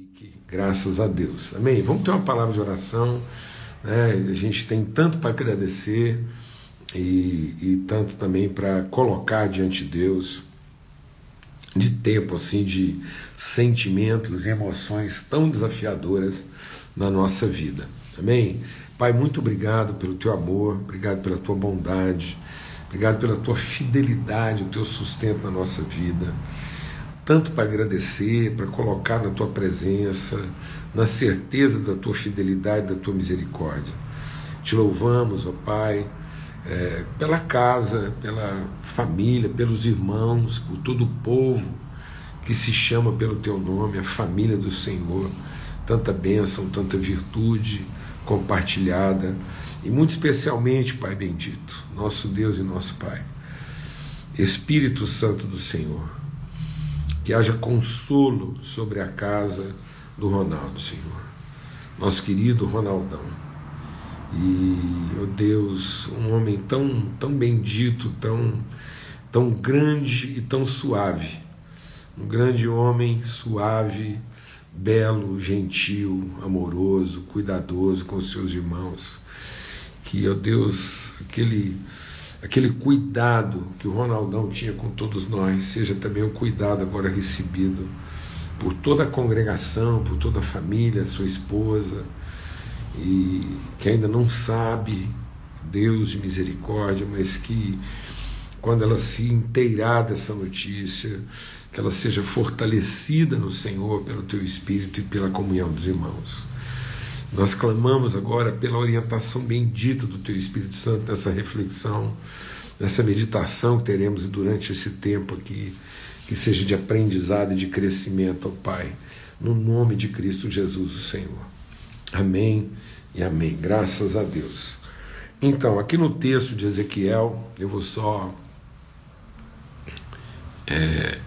Henrique, graças a Deus. Amém? Vamos ter uma palavra de oração. Né? A gente tem tanto para agradecer e, e tanto também para colocar diante de Deus de tempo assim de sentimentos e emoções tão desafiadoras na nossa vida. Amém? Pai, muito obrigado pelo teu amor, obrigado pela tua bondade, obrigado pela tua fidelidade, o teu sustento na nossa vida tanto para agradecer, para colocar na tua presença, na certeza da tua fidelidade, da tua misericórdia. Te louvamos, ó Pai, é, pela casa, pela família, pelos irmãos, por todo o povo que se chama pelo teu nome, a família do Senhor. Tanta bênção, tanta virtude compartilhada. E muito especialmente, Pai bendito, nosso Deus e nosso Pai, Espírito Santo do Senhor que haja consolo sobre a casa do Ronaldo, Senhor. Nosso querido Ronaldão. E, oh Deus, um homem tão, tão bendito, tão, tão grande e tão suave. Um grande homem suave, belo, gentil, amoroso, cuidadoso com os seus irmãos. Que, ó oh Deus, aquele aquele cuidado que o Ronaldão tinha com todos nós, seja também o cuidado agora recebido por toda a congregação, por toda a família, sua esposa, e que ainda não sabe Deus de misericórdia, mas que quando ela se inteirar dessa notícia, que ela seja fortalecida no Senhor pelo teu Espírito e pela comunhão dos irmãos. Nós clamamos agora pela orientação bendita do Teu Espírito Santo nessa reflexão, nessa meditação que teremos durante esse tempo aqui, que seja de aprendizado e de crescimento, ó Pai, no nome de Cristo Jesus, o Senhor. Amém e amém. Graças a Deus. Então, aqui no texto de Ezequiel, eu vou só. É,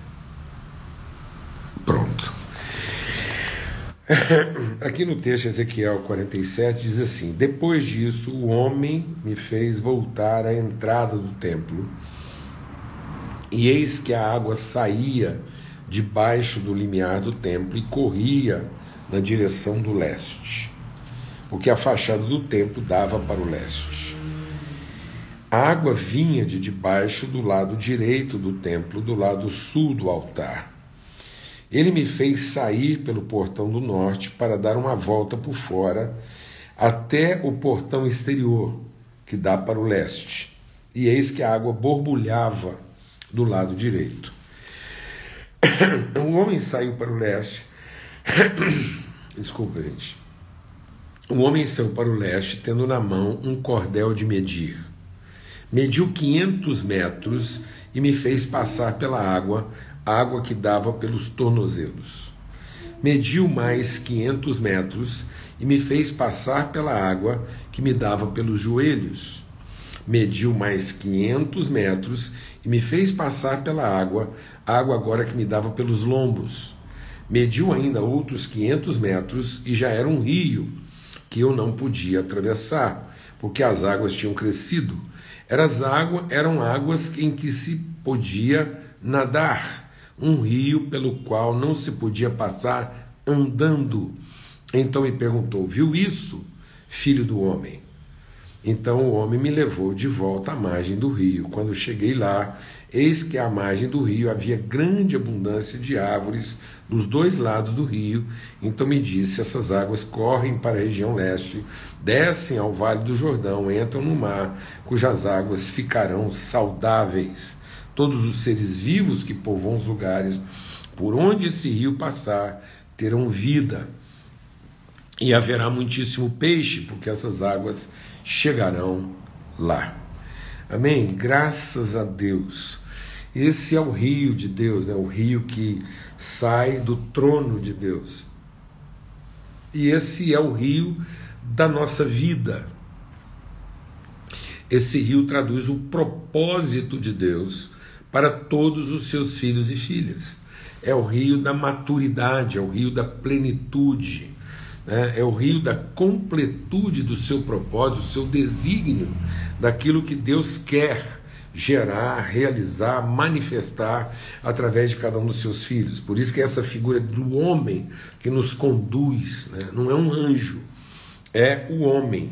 Aqui no texto Ezequiel 47 diz assim: Depois disso, o homem me fez voltar à entrada do templo, e eis que a água saía debaixo do limiar do templo e corria na direção do leste, porque a fachada do templo dava para o leste. A água vinha de debaixo do lado direito do templo, do lado sul do altar ele me fez sair pelo portão do norte para dar uma volta por fora até o portão exterior, que dá para o leste. E eis que a água borbulhava do lado direito. O homem saiu para o leste. Desculpa, gente. O homem saiu para o leste, tendo na mão um cordel de medir. Mediu 500 metros e me fez passar pela água água que dava pelos tornozelos. Mediu mais quinhentos metros e me fez passar pela água que me dava pelos joelhos. Mediu mais quinhentos metros e me fez passar pela água, água agora que me dava pelos lombos. Mediu ainda outros quinhentos metros e já era um rio que eu não podia atravessar, porque as águas tinham crescido. Eram, águas, eram águas em que se podia nadar um rio pelo qual não se podia passar andando. Então me perguntou: Viu isso, filho do homem? Então o homem me levou de volta à margem do rio. Quando cheguei lá, eis que à margem do rio havia grande abundância de árvores dos dois lados do rio. Então me disse: Essas águas correm para a região leste, descem ao vale do Jordão, entram no mar, cujas águas ficarão saudáveis Todos os seres vivos que povoam os lugares por onde esse rio passar terão vida. E haverá muitíssimo peixe, porque essas águas chegarão lá. Amém? Graças a Deus. Esse é o rio de Deus, né? o rio que sai do trono de Deus. E esse é o rio da nossa vida. Esse rio traduz o propósito de Deus para todos os seus filhos e filhas. É o rio da maturidade, é o rio da plenitude, né? é o rio da completude do seu propósito, do seu desígnio, daquilo que Deus quer gerar, realizar, manifestar através de cada um dos seus filhos. Por isso que essa figura do homem que nos conduz, né? não é um anjo, é o homem,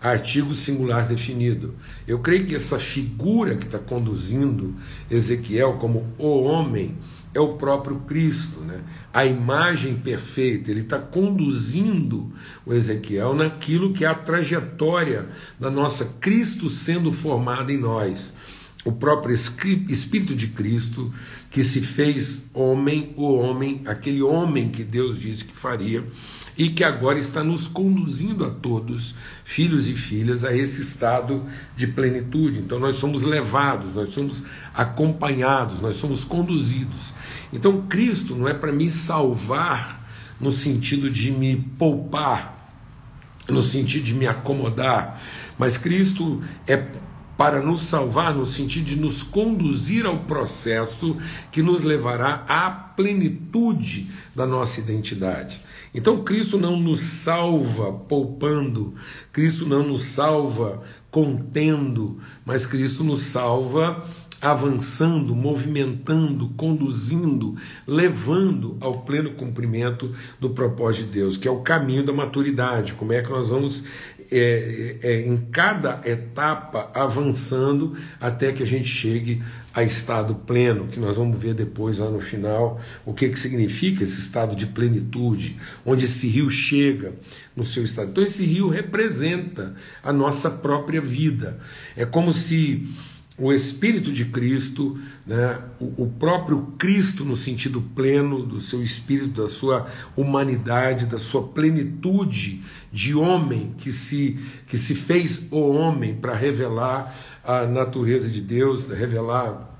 artigo singular definido. Eu creio que essa figura que está conduzindo Ezequiel como o homem é o próprio Cristo, né? a imagem perfeita. Ele está conduzindo o Ezequiel naquilo que é a trajetória da nossa Cristo sendo formado em nós. O próprio Espírito de Cristo que se fez homem, o homem, aquele homem que Deus disse que faria e que agora está nos conduzindo a todos, filhos e filhas, a esse estado de plenitude. Então nós somos levados, nós somos acompanhados, nós somos conduzidos. Então Cristo não é para me salvar no sentido de me poupar, no sentido de me acomodar, mas Cristo é para nos salvar no sentido de nos conduzir ao processo que nos levará à plenitude da nossa identidade. Então Cristo não nos salva poupando, Cristo não nos salva contendo, mas Cristo nos salva avançando, movimentando, conduzindo, levando ao pleno cumprimento do propósito de Deus, que é o caminho da maturidade. Como é que nós vamos é, é, em cada etapa avançando até que a gente chegue a estado pleno, que nós vamos ver depois lá no final o que, que significa esse estado de plenitude, onde esse rio chega no seu estado. Então, esse rio representa a nossa própria vida. É como se o Espírito de Cristo, né, o, o, próprio Cristo no sentido pleno do seu espírito, da sua humanidade, da sua plenitude de homem que se, que se fez o homem para revelar a natureza de Deus, revelar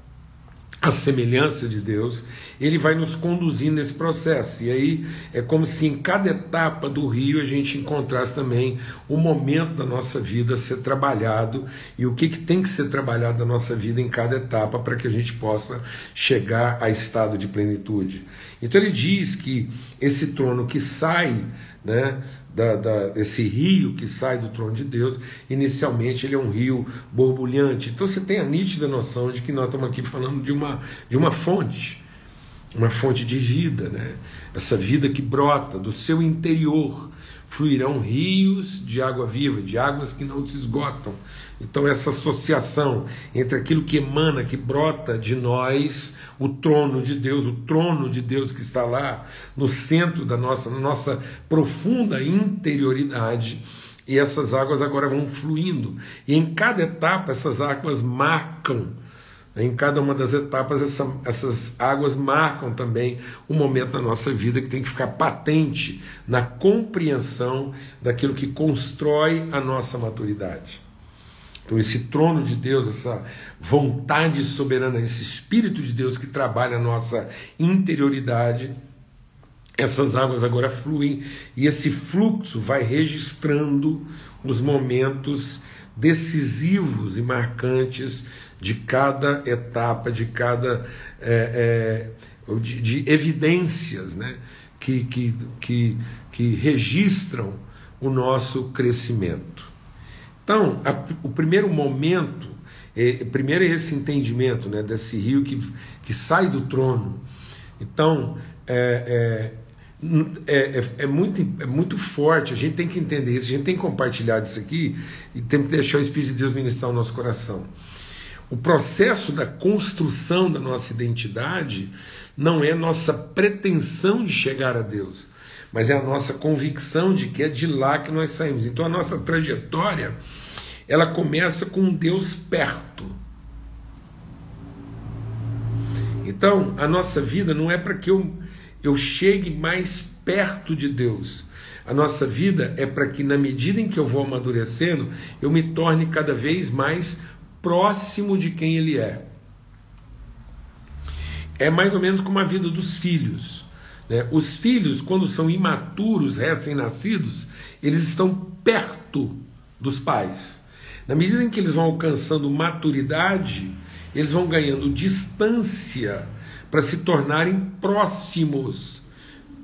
a semelhança de Deus, ele vai nos conduzindo nesse processo. E aí é como se em cada etapa do rio a gente encontrasse também o momento da nossa vida ser trabalhado e o que, que tem que ser trabalhado da nossa vida em cada etapa para que a gente possa chegar a estado de plenitude. Então ele diz que esse trono que sai né, da, da, desse rio que sai do trono de Deus, inicialmente ele é um rio borbulhante. Então você tem a nítida noção de que nós estamos aqui falando de uma, de uma fonte, uma fonte de vida, né? essa vida que brota do seu interior. Fluirão rios de água viva, de águas que não se esgotam. Então, essa associação entre aquilo que emana, que brota de nós, o trono de Deus, o trono de Deus que está lá no centro da nossa, nossa profunda interioridade. E essas águas agora vão fluindo. E em cada etapa, essas águas marcam. Em cada uma das etapas, essa, essas águas marcam também um momento da nossa vida que tem que ficar patente na compreensão daquilo que constrói a nossa maturidade. Então, esse trono de Deus, essa vontade soberana, esse Espírito de Deus que trabalha a nossa interioridade, essas águas agora fluem e esse fluxo vai registrando os momentos decisivos e marcantes de cada etapa, de cada é, é, de, de, evidências né, que, que, que, que registram o nosso crescimento. Então, a, o primeiro momento, é, primeiro é esse entendimento né, desse rio que, que sai do trono. Então, é, é, é, é, muito, é muito forte, a gente tem que entender isso, a gente tem que compartilhar isso aqui e tem que deixar o Espírito de Deus ministrar o nosso coração. O processo da construção da nossa identidade não é nossa pretensão de chegar a Deus, mas é a nossa convicção de que é de lá que nós saímos. Então a nossa trajetória ela começa com Deus perto. Então a nossa vida não é para que eu, eu chegue mais perto de Deus. A nossa vida é para que, na medida em que eu vou amadurecendo, eu me torne cada vez mais próximo de quem Ele é. É mais ou menos como a vida dos filhos. Né? Os filhos, quando são imaturos, recém-nascidos, eles estão perto dos pais. Na medida em que eles vão alcançando maturidade, eles vão ganhando distância para se tornarem próximos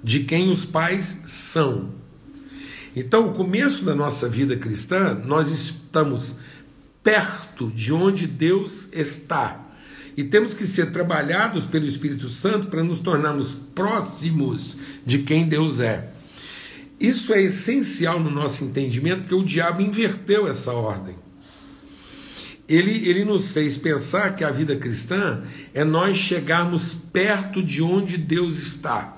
de quem os pais são. Então, o começo da nossa vida cristã, nós estamos perto de onde Deus está. E temos que ser trabalhados pelo Espírito Santo para nos tornarmos próximos de quem Deus é. Isso é essencial no nosso entendimento, porque o diabo inverteu essa ordem. Ele, ele nos fez pensar que a vida cristã é nós chegarmos perto de onde Deus está.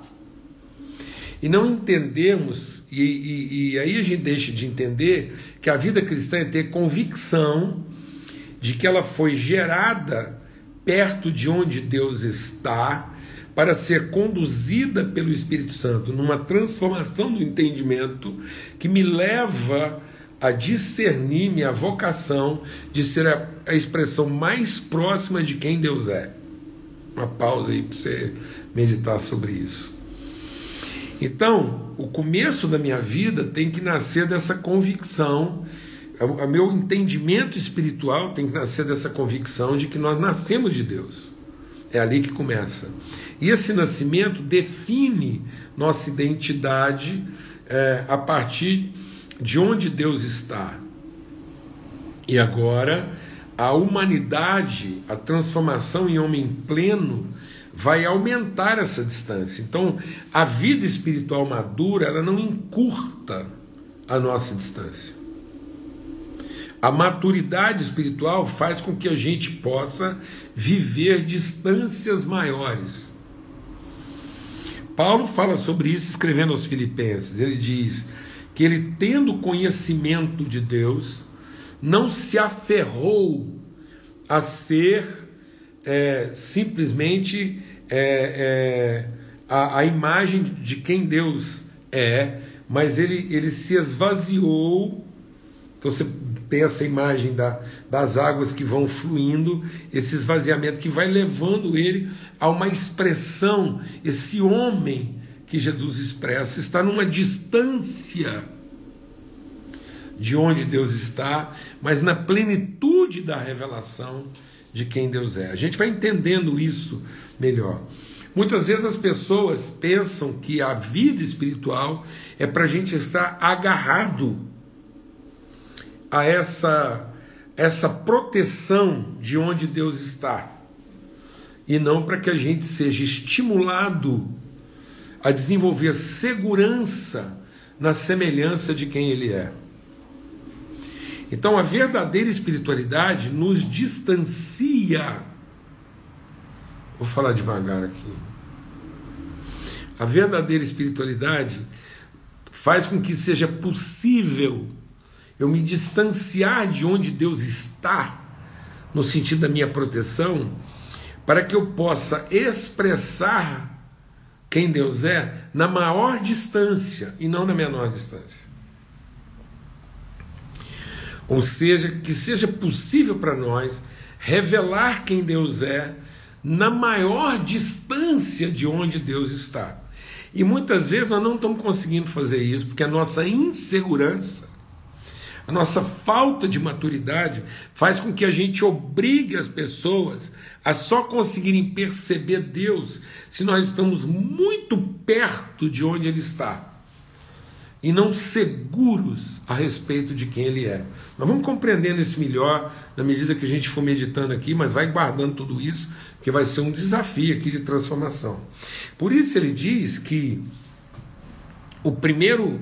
E não entendemos, e, e, e aí a gente deixa de entender que a vida cristã é ter convicção de que ela foi gerada perto de onde Deus está para ser conduzida pelo Espírito Santo numa transformação do entendimento que me leva a discernir minha vocação de ser a, a expressão mais próxima de quem Deus é. Uma pausa aí para você meditar sobre isso. Então, o começo da minha vida tem que nascer dessa convicção, o meu entendimento espiritual tem que nascer dessa convicção de que nós nascemos de Deus. É ali que começa. E esse nascimento define nossa identidade é, a partir de onde Deus está. E agora, a humanidade, a transformação em homem pleno, vai aumentar essa distância. Então, a vida espiritual madura, ela não encurta a nossa distância. A maturidade espiritual faz com que a gente possa viver distâncias maiores. Paulo fala sobre isso escrevendo aos Filipenses. Ele diz: que ele, tendo conhecimento de Deus, não se aferrou a ser é, simplesmente é, é, a, a, imagem de quem Deus é, mas ele, ele se esvaziou. Então você tem essa imagem da, das águas que vão fluindo, esse esvaziamento que vai levando ele a uma expressão, esse homem que Jesus expressa está numa distância de onde Deus está, mas na plenitude da revelação de quem Deus é. A gente vai entendendo isso melhor. Muitas vezes as pessoas pensam que a vida espiritual é para a gente estar agarrado a essa, essa proteção de onde Deus está, e não para que a gente seja estimulado a desenvolver segurança na semelhança de quem Ele é. Então a verdadeira espiritualidade nos distancia. Vou falar devagar aqui. A verdadeira espiritualidade faz com que seja possível eu me distanciar de onde Deus está, no sentido da minha proteção, para que eu possa expressar quem Deus é na maior distância e não na menor distância. Ou seja, que seja possível para nós revelar quem Deus é na maior distância de onde Deus está. E muitas vezes nós não estamos conseguindo fazer isso porque a nossa insegurança a nossa falta de maturidade faz com que a gente obrigue as pessoas a só conseguirem perceber Deus se nós estamos muito perto de onde Ele está e não seguros a respeito de quem Ele é. Nós vamos compreendendo isso melhor na medida que a gente for meditando aqui, mas vai guardando tudo isso, que vai ser um desafio aqui de transformação. Por isso ele diz que o primeiro,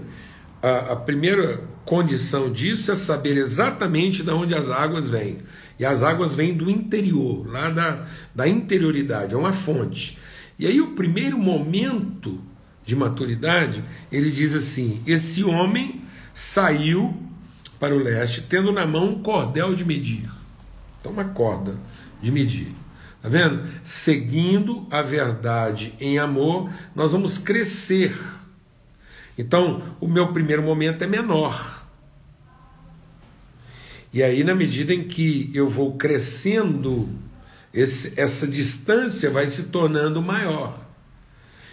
a, a primeira condição disso é saber exatamente de onde as águas vêm. E as águas vêm do interior, lá da, da interioridade, é uma fonte. E aí, o primeiro momento de maturidade, ele diz assim: esse homem saiu para o leste, tendo na mão um cordel de medir. Então, uma corda de medir. Está vendo? Seguindo a verdade em amor, nós vamos crescer. Então, o meu primeiro momento é menor. E aí, na medida em que eu vou crescendo, esse, essa distância vai se tornando maior.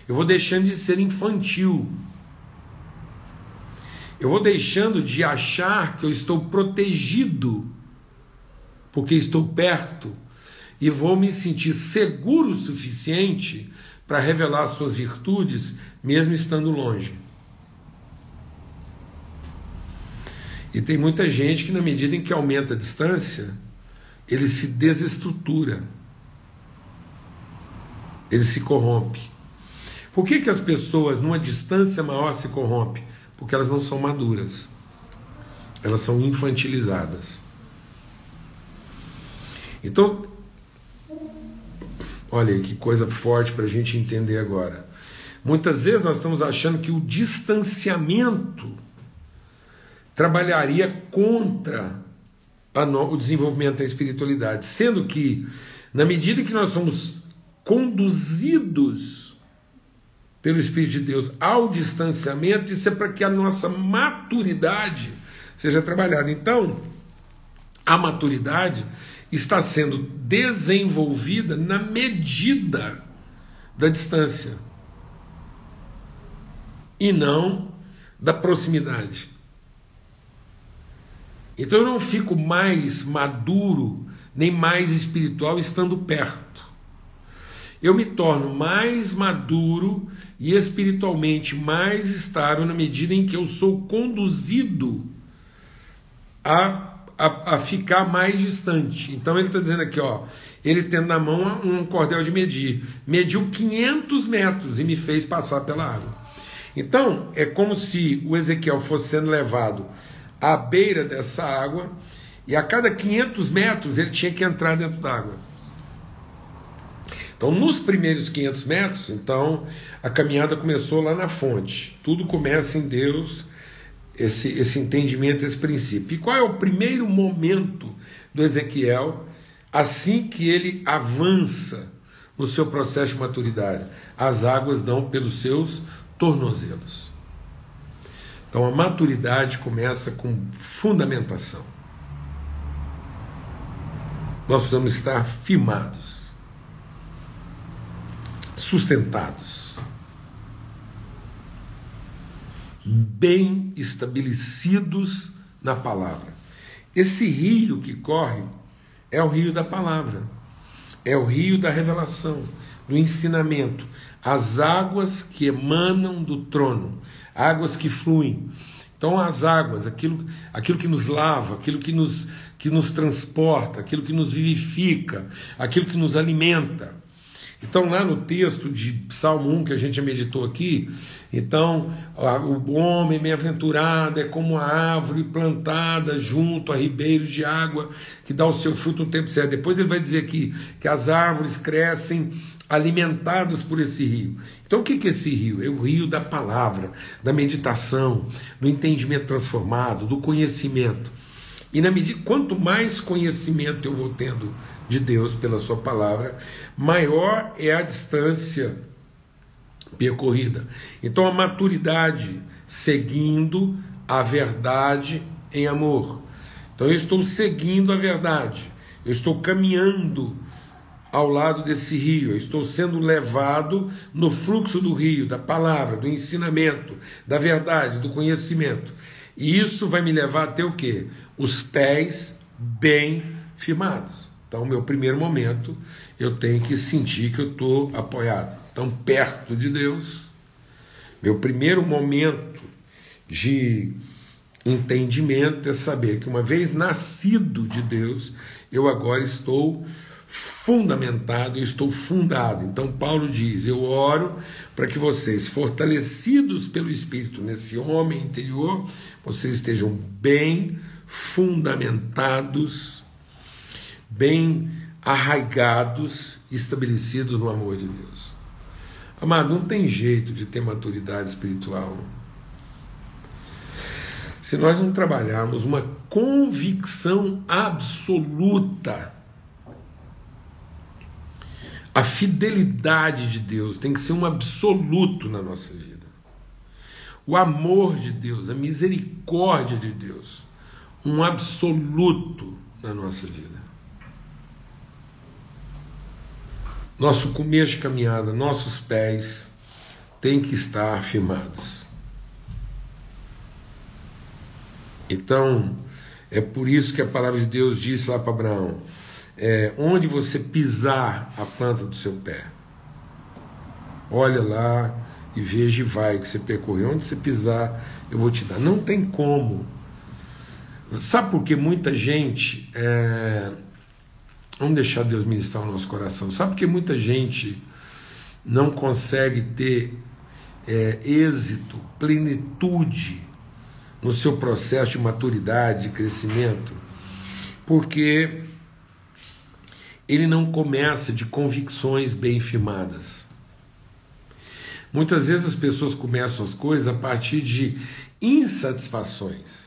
Eu vou deixando de ser infantil. Eu vou deixando de achar que eu estou protegido, porque estou perto, e vou me sentir seguro o suficiente para revelar suas virtudes, mesmo estando longe. E tem muita gente que, na medida em que aumenta a distância, ele se desestrutura, ele se corrompe. Por que, que as pessoas, numa distância maior, se corrompem? Porque elas não são maduras, elas são infantilizadas. Então, olha aí que coisa forte para a gente entender agora. Muitas vezes nós estamos achando que o distanciamento trabalharia contra no, o desenvolvimento da espiritualidade, sendo que, na medida que nós somos conduzidos pelo Espírito de Deus ao distanciamento, isso é para que a nossa maturidade seja trabalhada. Então, a maturidade está sendo desenvolvida na medida da distância e não da proximidade. Então eu não fico mais maduro nem mais espiritual estando perto. Eu me torno mais maduro e espiritualmente mais estável na medida em que eu sou conduzido a, a, a ficar mais distante. Então ele está dizendo aqui, ó, ele tendo na mão um cordel de medir, mediu 500 metros e me fez passar pela água. Então, é como se o Ezequiel fosse sendo levado à beira dessa água e a cada 500 metros ele tinha que entrar dentro d'água. Então, nos primeiros 500 metros, então a caminhada começou lá na fonte. Tudo começa em Deus, esse, esse entendimento, esse princípio. E qual é o primeiro momento do Ezequiel assim que ele avança no seu processo de maturidade? As águas dão pelos seus tornozelos. Então a maturidade começa com fundamentação. Nós precisamos estar firmados, sustentados, bem estabelecidos na palavra. Esse rio que corre é o rio da palavra, é o rio da revelação, do ensinamento, as águas que emanam do trono, águas que fluem. Então, as águas, aquilo, aquilo que nos lava, aquilo que nos, que nos transporta, aquilo que nos vivifica, aquilo que nos alimenta. Então, lá no texto de Salmo 1 que a gente meditou aqui, então o homem bem-aventurado é como a árvore plantada junto a ribeiros de água que dá o seu fruto no tempo certo. Depois ele vai dizer aqui que as árvores crescem alimentadas por esse rio. Então, o que é esse rio? É o rio da palavra, da meditação, do entendimento transformado, do conhecimento. E na medida quanto mais conhecimento eu vou tendo de Deus pela Sua palavra, maior é a distância percorrida. Então, a maturidade seguindo a verdade em amor. Então, eu estou seguindo a verdade, eu estou caminhando ao lado desse rio, eu estou sendo levado no fluxo do rio, da palavra, do ensinamento, da verdade, do conhecimento. E isso vai me levar até o quê? Os pés bem firmados. Então, meu primeiro momento, eu tenho que sentir que eu estou apoiado, tão perto de Deus. Meu primeiro momento de entendimento é saber que uma vez nascido de Deus, eu agora estou fundamentado, eu estou fundado. Então, Paulo diz: Eu oro para que vocês, fortalecidos pelo Espírito nesse homem interior, vocês estejam bem fundamentados, bem arraigados, estabelecidos no amor de Deus. Amado, não tem jeito de ter maturidade espiritual se nós não trabalharmos uma convicção absoluta a fidelidade de Deus tem que ser um absoluto na nossa vida. O amor de Deus, a misericórdia de Deus, um absoluto na nossa vida. Nosso começo de caminhada, nossos pés têm que estar firmados. Então, é por isso que a palavra de Deus diz lá para Abraão: é, onde você pisar a planta do seu pé. Olha lá e veja e vai que você percorreu. Onde você pisar, eu vou te dar. Não tem como Sabe por que muita gente. É... Vamos deixar Deus ministrar o nosso coração. Sabe por que muita gente não consegue ter é, êxito, plenitude no seu processo de maturidade, de crescimento? Porque ele não começa de convicções bem firmadas. Muitas vezes as pessoas começam as coisas a partir de insatisfações.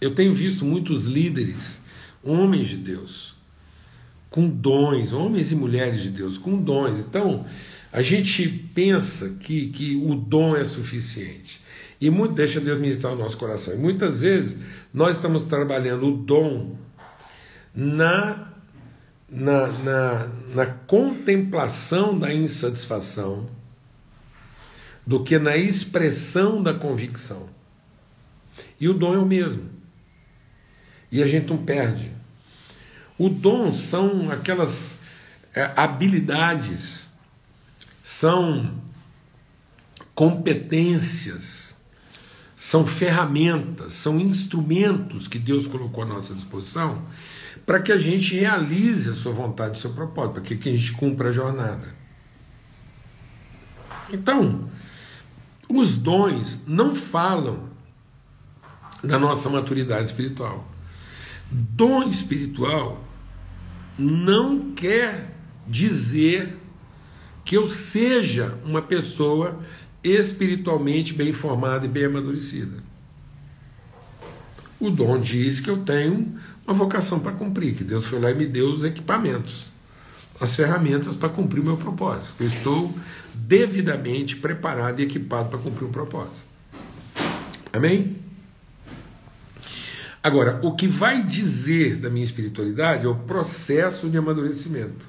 Eu tenho visto muitos líderes, homens de Deus, com dons, homens e mulheres de Deus, com dons. Então, a gente pensa que, que o dom é suficiente. E muito, deixa Deus ministrar o nosso coração. E muitas vezes nós estamos trabalhando o dom na, na, na, na contemplação da insatisfação do que na expressão da convicção. E o dom é o mesmo. E a gente não perde. O dom são aquelas é, habilidades, são competências, são ferramentas, são instrumentos que Deus colocou à nossa disposição para que a gente realize a sua vontade, o seu propósito, para que a gente cumpra a jornada. Então, os dons não falam da nossa maturidade espiritual. Dom espiritual não quer dizer que eu seja uma pessoa espiritualmente bem formada e bem amadurecida. O dom diz que eu tenho uma vocação para cumprir, que Deus foi lá e me deu os equipamentos, as ferramentas para cumprir o meu propósito. Eu estou devidamente preparado e equipado para cumprir o propósito. Amém? Agora, o que vai dizer da minha espiritualidade é o processo de amadurecimento.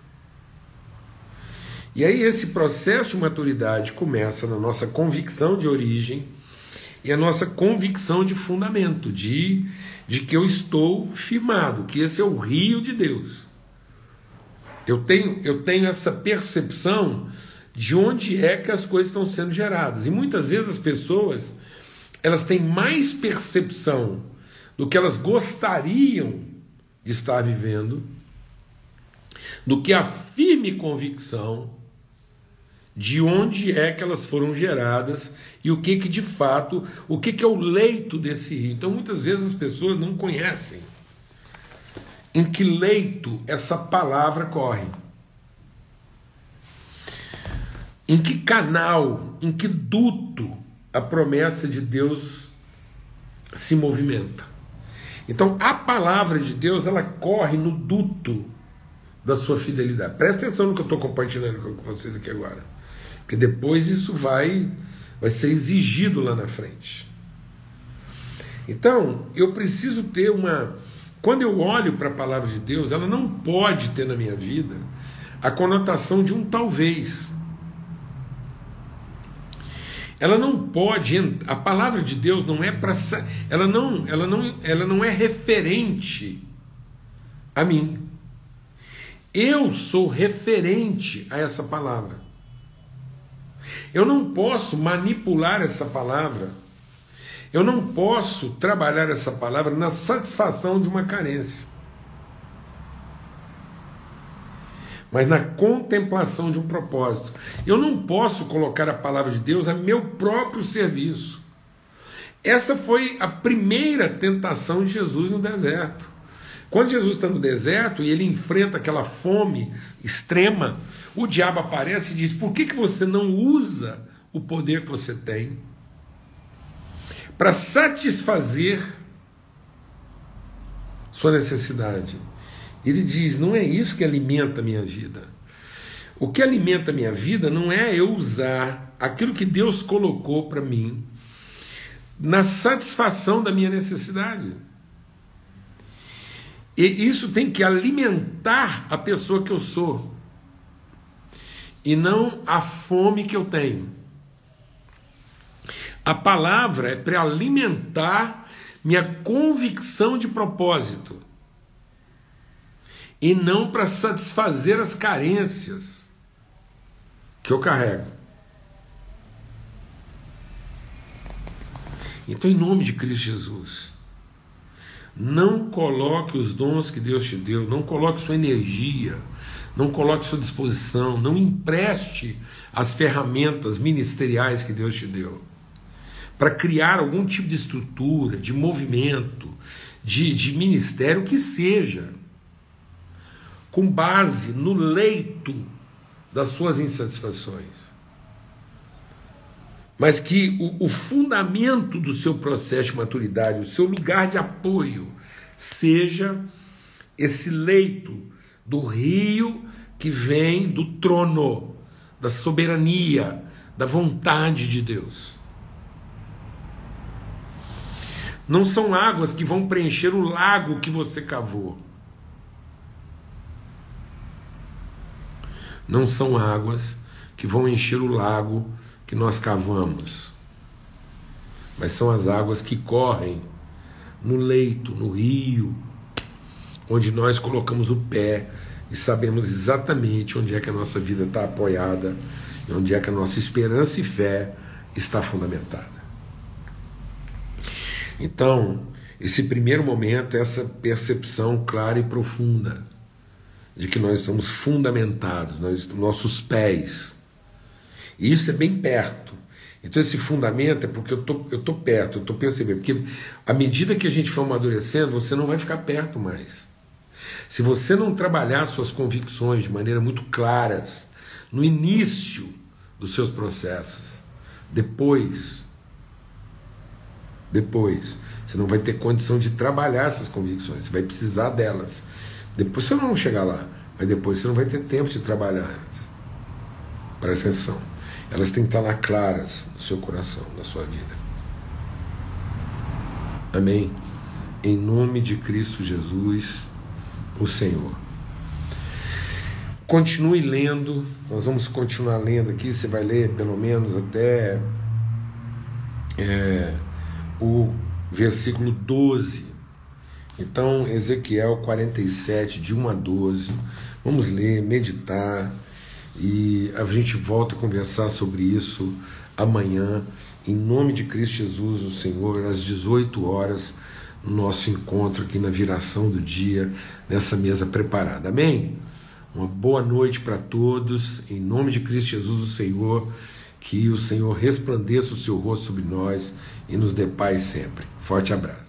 E aí, esse processo de maturidade começa na nossa convicção de origem e a nossa convicção de fundamento, de, de que eu estou firmado, que esse é o rio de Deus. Eu tenho, eu tenho essa percepção de onde é que as coisas estão sendo geradas. E muitas vezes as pessoas elas têm mais percepção do que elas gostariam de estar vivendo, do que a firme convicção de onde é que elas foram geradas e o que que de fato, o que que é o leito desse rio. Então muitas vezes as pessoas não conhecem em que leito essa palavra corre. Em que canal, em que duto a promessa de Deus se movimenta. Então a palavra de Deus ela corre no duto da sua fidelidade. Presta atenção no que eu estou compartilhando com vocês aqui agora, porque depois isso vai vai ser exigido lá na frente. Então eu preciso ter uma quando eu olho para a palavra de Deus, ela não pode ter na minha vida a conotação de um talvez. Ela não pode, a palavra de Deus não é para ela não, ela não, ela não é referente a mim. Eu sou referente a essa palavra. Eu não posso manipular essa palavra. Eu não posso trabalhar essa palavra na satisfação de uma carência. mas na contemplação de um propósito. Eu não posso colocar a palavra de Deus a meu próprio serviço. Essa foi a primeira tentação de Jesus no deserto. Quando Jesus está no deserto e ele enfrenta aquela fome extrema, o diabo aparece e diz: Por que, que você não usa o poder que você tem para satisfazer sua necessidade? Ele diz: não é isso que alimenta a minha vida. O que alimenta a minha vida não é eu usar aquilo que Deus colocou para mim na satisfação da minha necessidade. E isso tem que alimentar a pessoa que eu sou e não a fome que eu tenho. A palavra é para alimentar minha convicção de propósito e não para satisfazer as carências que eu carrego. Então, em nome de Cristo Jesus, Não coloque os dons que Deus te deu, não coloque sua energia, não coloque sua disposição, não empreste as ferramentas ministeriais que Deus te deu para criar algum tipo de estrutura, de movimento, de, de ministério que seja, com base no leito das suas insatisfações. Mas que o, o fundamento do seu processo de maturidade, o seu lugar de apoio, seja esse leito do rio que vem do trono, da soberania, da vontade de Deus. Não são águas que vão preencher o lago que você cavou. Não são águas que vão encher o lago que nós cavamos. Mas são as águas que correm no leito, no rio, onde nós colocamos o pé e sabemos exatamente onde é que a nossa vida está apoiada onde é que a nossa esperança e fé está fundamentada. Então, esse primeiro momento essa percepção clara e profunda de que nós estamos fundamentados, nós, nossos pés. E isso é bem perto. Então esse fundamento é porque eu tô, eu tô perto, eu tô percebendo. Porque à medida que a gente for amadurecendo, você não vai ficar perto mais. Se você não trabalhar suas convicções de maneira muito claras no início dos seus processos, depois depois. Você não vai ter condição de trabalhar essas convicções, você vai precisar delas. Depois você não chegar lá, mas depois você não vai ter tempo de trabalhar. Presta atenção. Elas têm que estar lá claras no seu coração, na sua vida. Amém? Em nome de Cristo Jesus, o Senhor. Continue lendo, nós vamos continuar lendo aqui, você vai ler pelo menos até. É, o versículo 12. Então, Ezequiel 47, de 1 a 12. Vamos ler, meditar e a gente volta a conversar sobre isso amanhã, em nome de Cristo Jesus, o Senhor, às 18 horas, nosso encontro aqui na viração do dia, nessa mesa preparada. Amém? Uma boa noite para todos, em nome de Cristo Jesus, o Senhor, que o Senhor resplandeça o seu rosto sobre nós e nos dê paz sempre. Forte abraço.